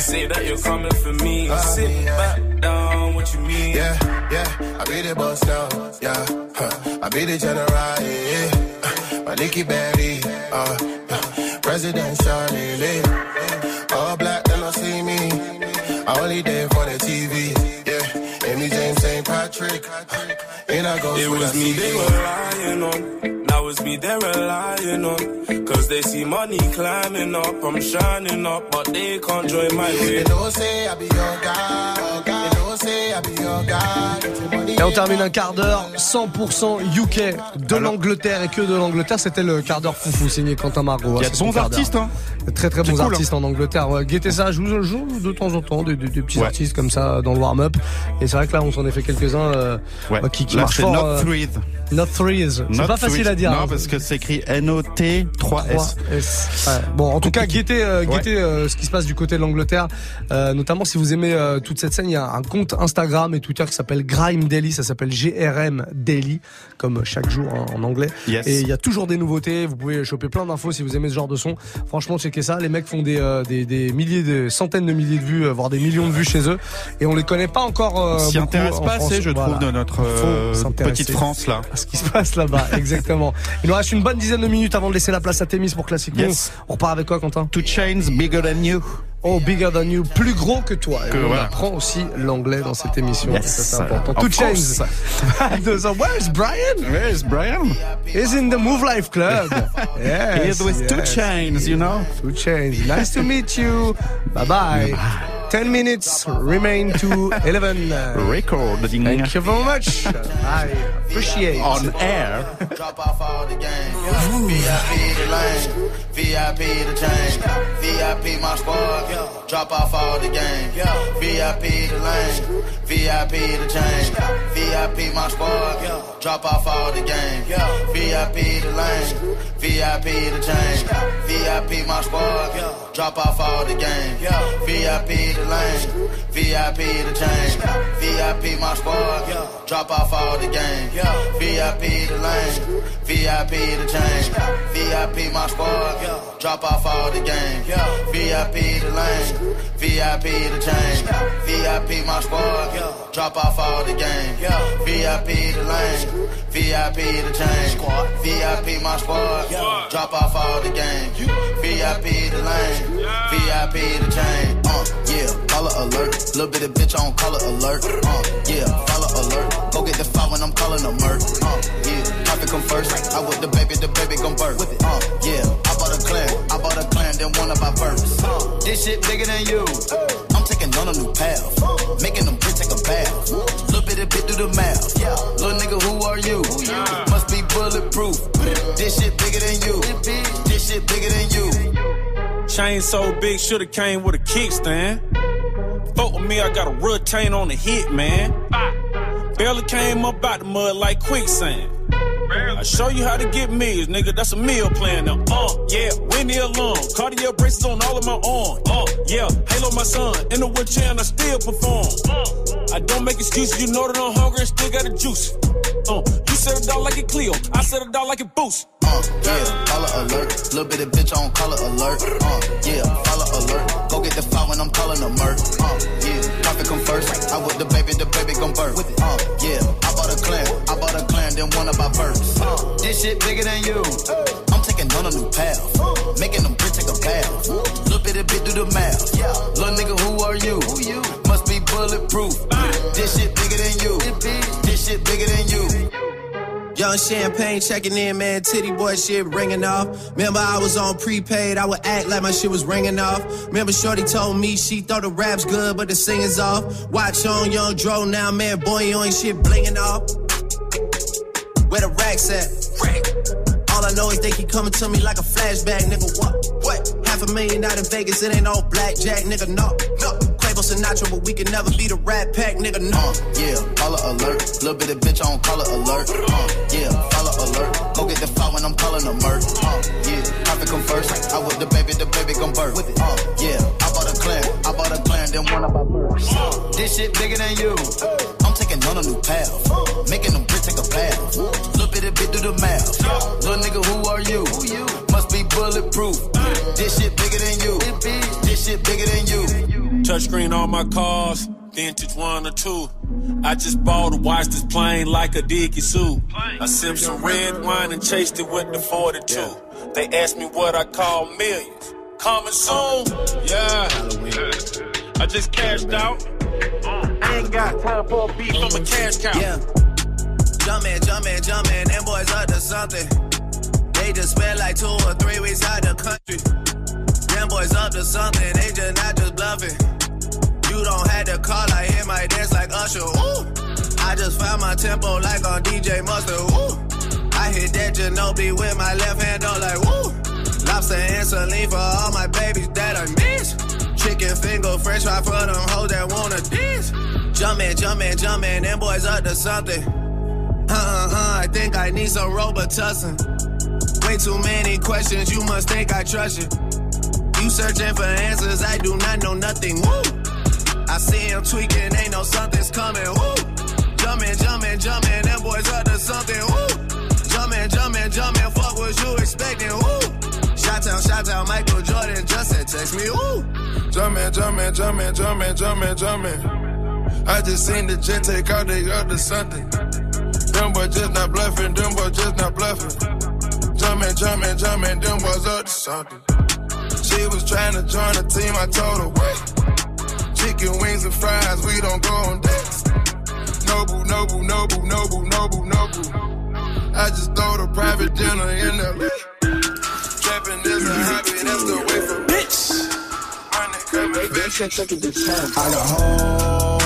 You say that you're coming for me. Uh, Sit yeah. back down, what you mean? Yeah, yeah, I be the boss now, yeah. Huh. I be the general, yeah. yeah. My Nicky Berry, uh, uh, presidential. All black, then I see me. I only there for the TV, yeah. Amy James St. Patrick, and I go It was me they were lying on. That was me they were lying on. Cause they see money climbing up. I'm shining up, but they can't join my way. They don't say I be your guy, they don't say I be your guy. Get your money Et on in termine un quart d'heure 100% UK de l'Angleterre et que de l'Angleterre. C'était le quart d'heure foufou signé Quentin Margot. Il y a C'est de bons artistes, hein. Très très bons cool, artistes en Angleterre. Ouais, guettez ça, je vous joue de temps en temps des, des- des petits Ouais. artistes comme ça dans le warm-up. Et c'est vrai que là on s'en est fait quelques-uns euh, Ouais. qui, qui Là, marchent fort. Not euh. Not Threes. C'est Not pas facile à dire. Non, hein. parce que c'est écrit N-O-T-3-S. 3S. Ouais. Bon, en tout cas, guettez, euh, guettez euh, ce qui se passe du côté de l'Angleterre. Euh, notamment si vous aimez toute cette scène, il y a un compte Instagram et Twitter qui s'appelle Grime Daily. Ça s'appelle GRM Daily, comme chaque jour en anglais. Yes. Et il y a toujours des nouveautés. Vous pouvez choper plein d'infos si vous aimez ce genre de son. Franchement, checkez ça. Les mecs font des, euh, des, des milliers, de centaines de milliers de vues, voire des millions de vues chez eux. Et on les connaît pas encore. Euh, S'y intéresse pas assez, je trouve, de notre petite France là. Ce qui se passe là-bas, exactement. Il nous reste une bonne dizaine de minutes avant de laisser la place à Témis pour Classic Move. Yes. On repart avec quoi, Quentin? Two Chains, Bigger Than You. Oh, bigger than you, plus gros que toi. Et Que on voilà. apprend aussi l'anglais dans cette émission. Yes. Ça, c'est important. Two Chains. course. Deux ans. Where's Brian? Where's Brian? He's in the Move Life Club. yes, He's with Two yes. Chains, you know. Two Chains. Nice to meet you. Bye bye. Ten minutes remain to eleven. Recording Thank you very much. I appreciate. on air. Drop off all the game. VIP the lane. VIP the chain. VIP my squad. Drop off all the game. VIP the lane. VIP the chain. VIP my squad. Drop off all the game. VIP the lane. VIP the chain. VIP my squad. Drop off all the game. VIP the lane. VIP the chain. VIP my squad. Drop off all the game. VIP the lane. VIP the chain. VIP my squad. Drop off all the game. VIP the lane. VIP the chain. VIP my squad. Drop off all the game. Yeah. VIP the lane. VIP the chain. VIP my squad. Drop off all the game. You. VIP the lane. VIP the chain. Uh, yeah, color alert. Little bit of bitch on color alert. Uh, yeah, follow alert. Go get the file when I'm calling a murk. Uh, yeah, profit come first. I with the baby, the baby gon' birth. With it. Uh, yeah, I bought a clan. I bought a clan, then one of my births. Uh, this shit bigger than you. I'm taking on a new path. Making them bitch take a bath. Little bit of bit through the mouth. Little nigga, who are you? Must be bulletproof. This shit bigger than you. This shit bigger than you. Chain so big, shoulda came with a kickstand. Fuck with me, I got a retain on the hit, man. Barely came up out the mud like quicksand. I show you how to get meals, nigga. That's a meal plan now. Uh, yeah, Winnie alone. Cartier braces on all of my arms. Uh, yeah, Halo my son. In the wheelchair and I still perform. Uh, I don't make excuses. You know that I'm hungry and still got the juice. Uh, you said it out like a Clio. I said it out like a boost. Uh, yeah, alert. Little bit of bitch on color alert. Uh, yeah, follow alert. Go get the file when I'm calling a murk. Uh, yeah, profit come first. I with the baby, the baby gon' birth. Uh, yeah, I bought a clan. I bought a clan, then one of my birds. Uh, this shit bigger than you. I'm taking on a new path. Making them bitch take a bath. Little bit of bit through the math. Little nigga, who are you? Must be bulletproof. This shit bigger than you. This shit bigger than you. Young champagne checking in, man. Titty boy shit ringing off. Remember, I was on prepaid. I would act like my shit was ringing off. Remember, Shorty told me she thought the rap's good, but the singing's off. Watch on Young Dro now, man. Boy, you ain't shit blinging off. Where the racks at? All I know is they keep coming to me like a flashback, nigga. What? What? Half a million out in Vegas, it ain't all blackjack, nigga. No, no. Sinatra, but we can never be the rat pack, nigga. No. Yeah, follow alert. Little bit of bitch I don't call color alert. Uh, yeah, follow alert. Go get the file when I'm calling a murk. Uh, yeah, profit come first. I with the baby, the baby gon' birth. Uh, yeah, I bought a clan. I bought a clan, then one of my birds. Uh, this shit bigger than you. I'm taking on a new path. Making them bitch take a bath. Little bit of bit through the math. Little nigga, who are you? Who you? Must be bulletproof. This shit bigger than you. This shit bigger than you. Touchscreen on my cars, vintage one or two. I just bought a watch this plane like a Dickie suit. I sipped some red wine and chased it with the 42. They asked me what I call millions. Coming soon, yeah. I just cashed out. I ain't got time for a beat from a mm-hmm. cash cow. Yeah. Jumpin', jumpin', jumpin', them boys up to something. They just spent like two or three weeks out the country. Them boys up to something, they just not just bluffing. Don't to call, I hit my dance like Usher. Ooh. I just found my tempo like on DJ Mustard. Ooh. I hit that Ginobili with my left hand, on like woo. Lobster and saline for all my babies that I miss. Chicken finger, fresh fry for them hoes that wanna dance. Jumpin', jumpin', jumpin', them boys up to something. Uh uh uh, I think I need some Robitussin. Way too many questions, you must think I trust you. You searching for answers, I do not know nothing. Woo! See him tweaking, ain't no something's coming. Woo! Jumpin', jumpin', jumpin', them boys up to something. Woo! Jumpin', jumpin', jumpin', fuck what you expecting. Woo! Shout out, shout out, Michael Jordan just said text me. Woo! Jumpin', jumpin', jumpin', jumpin', jumpin', jumpin'. I just seen the jet take out, they up to something. Them boys just not bluffing, them boys just not bluffing. Jumpin', jumpin', jumpin', them boys up to something. She was trying to join the team, I told her, wait. Chicken wings and fries, we don't go on dates. Noble, noble, noble, noble, noble, noble. I just throw the private dinner in LA. Trapping is a hobby, that's the way for bitch. Money coming, bitch. I got hoes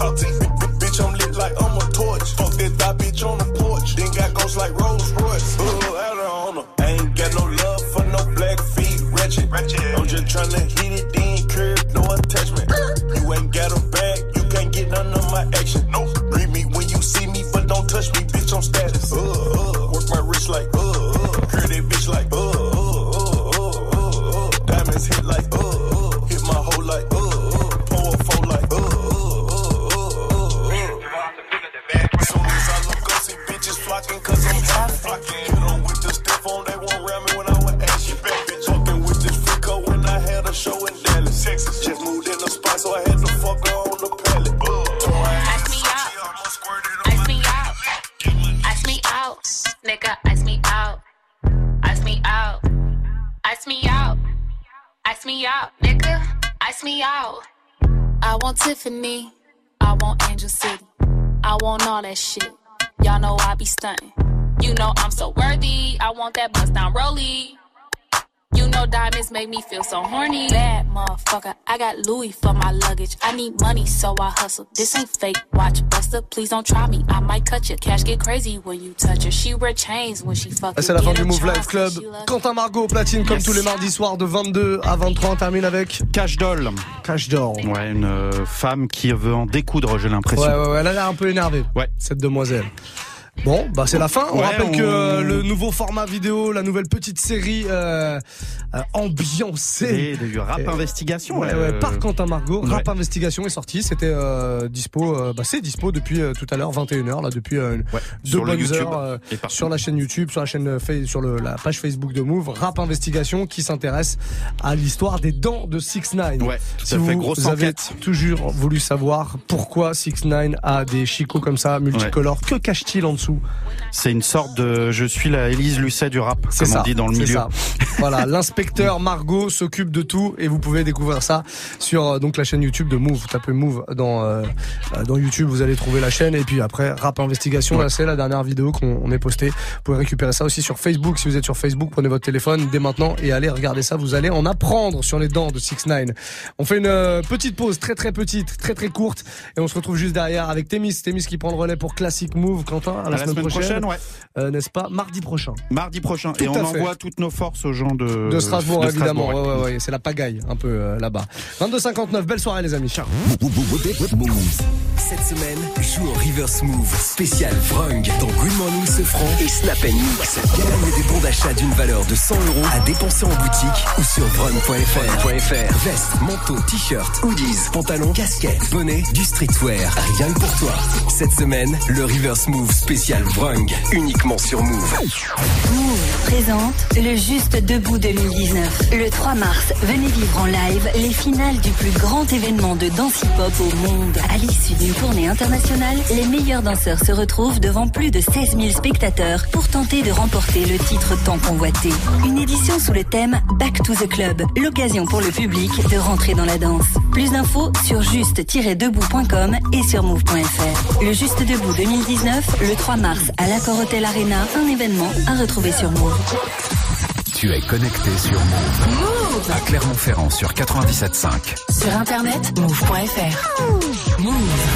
salty, got Louis for my luggage. I need money, so I hustle. This ain't fake. Watch, Buster, please don't try me. I might cut you. Cash get crazy when you touch her. She wear chains when she fuck Ah, C'est la fin du Move Live Club. Quentin Margot au platine comme tous les mardis soirs de 22 à 23. On termine avec Cash Doll. Cash Doll. Ouais, une euh, femme qui veut en découdre, j'ai l'impression. Ouais, ouais, ouais, elle a l'air un peu énervée. Ouais. Cette demoiselle. Bon, bah c'est la fin. On Ouais, rappelle on- que euh, le nouveau format vidéo, la nouvelle petite série euh, euh, ambiancée. Et du rap investigation. Ouais, euh, ouais, par Quentin Margot. Rap Investigation est sorti, c'était euh, dispo, euh, bah c'est dispo depuis euh, tout à l'heure 21h là depuis euh, deux sur bonnes YouTube heures euh, sur la chaîne YouTube, sur la chaîne euh, sur le, la page Facebook de Move, Rap Investigation qui s'intéresse à l'histoire des dents de 6 9 Ouais, tout si à fait, vous, grosse vous avez toujours voulu savoir pourquoi 6 9 a des chicots comme ça multicolores, que cache-t-il en dessous C'est une sorte de. Je suis la Élise Lucet du rap, comme ça, on dit dans le milieu. ça. voilà, l'inspecteur Margot s'occupe de tout et vous pouvez découvrir ça sur euh, donc la chaîne YouTube de Move. Vous tapez Move dans euh, euh, dans YouTube, vous allez trouver la chaîne et puis après Rap Investigation, là c'est la dernière vidéo qu'on on est postée. Vous pouvez récupérer ça aussi sur Facebook. Si vous êtes sur Facebook, prenez votre téléphone dès maintenant et allez regarder ça. Vous allez en apprendre sur les dents de 6 9 On fait une petite pause très très petite, très très courte et on se retrouve juste derrière avec Témis. Témis qui prend le relais pour Classic Move. Quentin, à la, la semaine prochaine, ouais. Euh, n'est-ce pas Mardi prochain. Mardi prochain. Tout et on fait. envoie toutes nos forces aux gens de, De Strasbourg, de évidemment. Strasbourg, ouais, ouais, ouais. C'est la pagaille, un peu euh, là-bas. 22h59, belle soirée, les amis. Ciao. Cette semaine, joue au River Smooth spécial Vrung dans Good Morning et Snap Mix. Gagne des bons d'achat d'une valeur de 100 euros à dépenser en boutique ou sur vrung.fr. Veste, manteau, t-shirt, hoodies, pantalon, casquette, bonnet, du streetwear. Rien que pour toi. Cette semaine, le River Smooth spécial Vrung uniquement sur Move. Move présente le Juste Debout 2019. Le 3 mars, venez vivre en live les finales du plus grand événement de danse hip-hop au monde. À l'issue d'une tournée internationale, les meilleurs danseurs se retrouvent devant plus de 16 000 spectateurs pour tenter de remporter le titre tant convoité. Une édition sous le thème Back to the Club, l'occasion pour le public de rentrer dans la danse. Plus d'infos sur juste-debout.com et sur move.fr. Le Juste Debout 2019, le 3 mars à l'Accor Hotel Arena, un événement à retrouver sur Move. Tu es connecté sur Move. Move À Clermont-Ferrand sur 97.5. Sur internet, move.fr. Move.